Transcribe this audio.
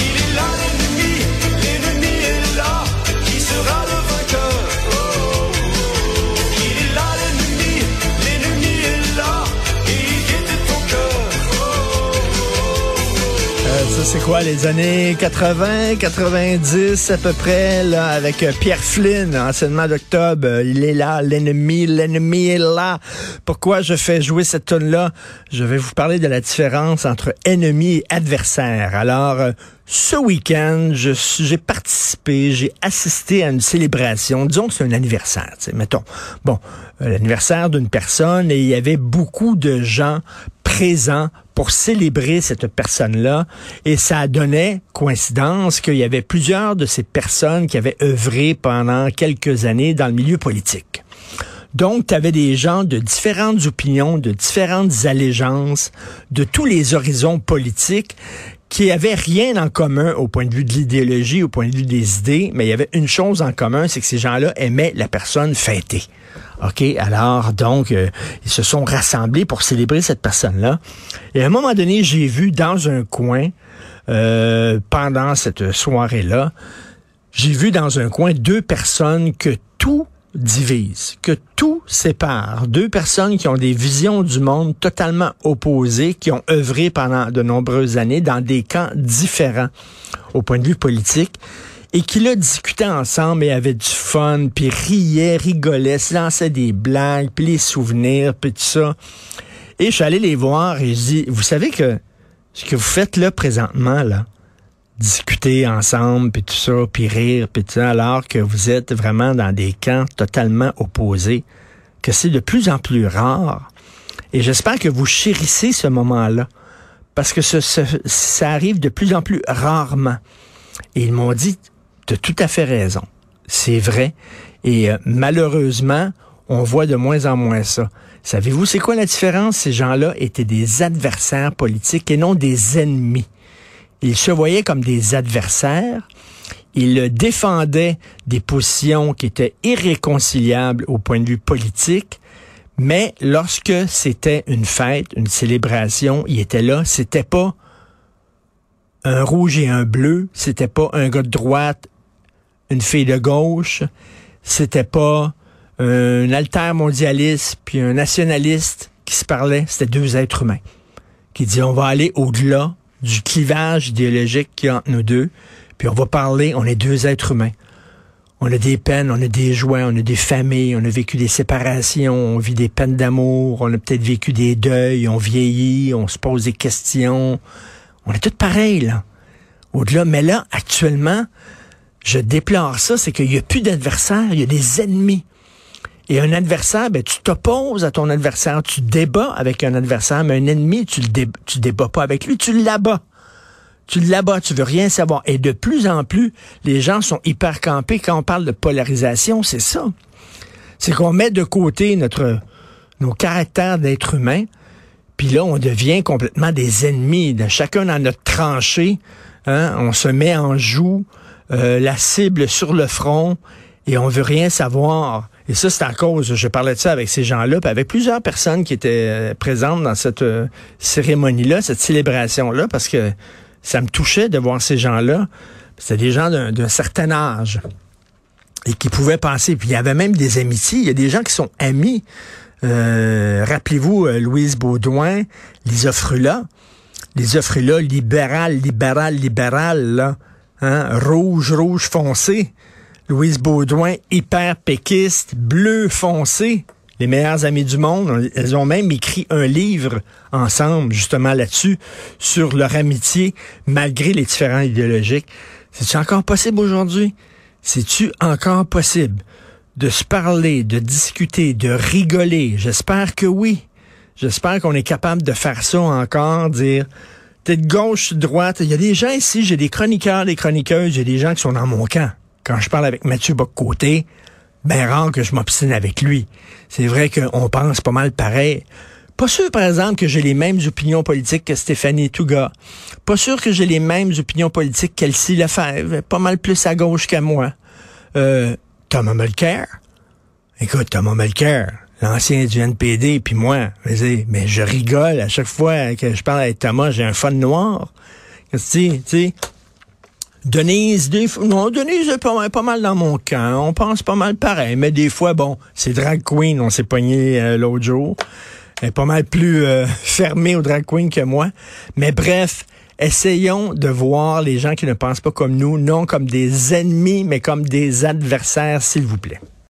est c'est quoi, les années 80, 90 à peu près, là, avec euh, Pierre Flynn, enseignement d'octobre. Euh, il est là, l'ennemi, l'ennemi est là. Pourquoi je fais jouer cette tune-là? Je vais vous parler de la différence entre ennemi et adversaire. Alors, euh, ce week-end, j'ai participé, j'ai assisté à une célébration. Disons que c'est un anniversaire, mettons. Bon, l'anniversaire d'une personne et il y avait beaucoup de gens présents pour célébrer cette personne-là. Et ça donnait coïncidence qu'il y avait plusieurs de ces personnes qui avaient œuvré pendant quelques années dans le milieu politique. Donc, tu avais des gens de différentes opinions, de différentes allégeances, de tous les horizons politiques qui avaient rien en commun au point de vue de l'idéologie, au point de vue des idées, mais il y avait une chose en commun, c'est que ces gens-là aimaient la personne fêtée. OK, alors donc euh, ils se sont rassemblés pour célébrer cette personne-là. Et à un moment donné, j'ai vu dans un coin euh, pendant cette soirée-là, j'ai vu dans un coin deux personnes que tout divise, que tout sépare. Deux personnes qui ont des visions du monde totalement opposées, qui ont œuvré pendant de nombreuses années dans des camps différents au point de vue politique et qui là discutaient ensemble et avaient du fun, puis riaient, rigolaient, se lançaient des blagues, puis les souvenirs, puis tout ça. Et je suis allé les voir et je dis, vous savez que ce que vous faites là présentement, là, discuter ensemble, puis tout ça, puis rire, puis tout ça, alors que vous êtes vraiment dans des camps totalement opposés, que c'est de plus en plus rare. Et j'espère que vous chérissez ce moment-là, parce que ça arrive de plus en plus rarement. Et ils m'ont dit, tu tout à fait raison. C'est vrai. Et euh, malheureusement, on voit de moins en moins ça. Savez-vous, c'est quoi la différence? Ces gens-là étaient des adversaires politiques et non des ennemis. Ils se voyaient comme des adversaires. Ils défendaient des positions qui étaient irréconciliables au point de vue politique. Mais lorsque c'était une fête, une célébration, ils étaient là. C'était pas un rouge et un bleu. C'était pas un gars de droite, une fille de gauche. C'était pas un altermondialiste puis un nationaliste qui se parlaient. C'était deux êtres humains qui disaient on va aller au-delà du clivage idéologique qu'il y a entre nous deux, puis on va parler, on est deux êtres humains. On a des peines, on a des joies, on a des familles, on a vécu des séparations, on vit des peines d'amour, on a peut-être vécu des deuils, on vieillit, on se pose des questions. On est tous pareils, là. Au-delà, mais là, actuellement, je déplore ça, c'est qu'il n'y a plus d'adversaires, il y a des ennemis. Et un adversaire, ben, tu t'opposes à ton adversaire, tu débats avec un adversaire, mais un ennemi, tu le débats pas avec lui, tu l'abats. Tu l'abats, tu veux rien savoir. Et de plus en plus, les gens sont hyper campés. Quand on parle de polarisation, c'est ça. C'est qu'on met de côté notre, nos caractères d'être humain, puis là, on devient complètement des ennemis. Chacun dans notre tranchée, hein, on se met en joue, euh, la cible sur le front, et on veut rien savoir. Et ça, c'est à cause, je parlais de ça avec ces gens-là, puis avec plusieurs personnes qui étaient euh, présentes dans cette euh, cérémonie-là, cette célébration-là, parce que ça me touchait de voir ces gens-là. C'était des gens d'un certain âge et qui pouvaient passer. Puis il y avait même des amitiés. Il y a des gens qui sont amis. Euh, Rappelez-vous Louise Baudouin, Lisa Frula. Lisa Frula, libérale, libérale, libérale, là. Hein? Rouge, rouge foncé. Louise Baudouin, hyper péquiste, bleu foncé. Les meilleurs amis du monde. Elles ont même écrit un livre ensemble, justement là-dessus, sur leur amitié, malgré les différents idéologiques. C'est-tu encore possible aujourd'hui? C'est-tu encore possible de se parler, de discuter, de rigoler? J'espère que oui. J'espère qu'on est capable de faire ça encore, dire t'es de gauche, droite. Il y a des gens ici, j'ai des chroniqueurs, des chroniqueuses, j'ai des gens qui sont dans mon camp. Quand je parle avec Mathieu Boccoté, ben rare que je m'obstine avec lui. C'est vrai qu'on pense pas mal pareil. Pas sûr, par exemple, que j'ai les mêmes opinions politiques que Stéphanie Touga. Pas sûr que j'ai les mêmes opinions politiques qu'Elsie Lefebvre. Pas mal plus à gauche qu'à moi. Euh, Thomas Mulcair? Écoute, Thomas Mulcair, l'ancien du NPD, puis moi, mais je rigole à chaque fois que je parle avec Thomas, j'ai un fun noir. Tu sais, Denise, des non, Denise est pas mal, pas mal dans mon camp. On pense pas mal pareil, mais des fois, bon, c'est drag queen, on s'est pogné euh, l'autre jour. Elle est pas mal plus euh, fermée au drag queen que moi. Mais bref, essayons de voir les gens qui ne pensent pas comme nous, non comme des ennemis, mais comme des adversaires, s'il vous plaît.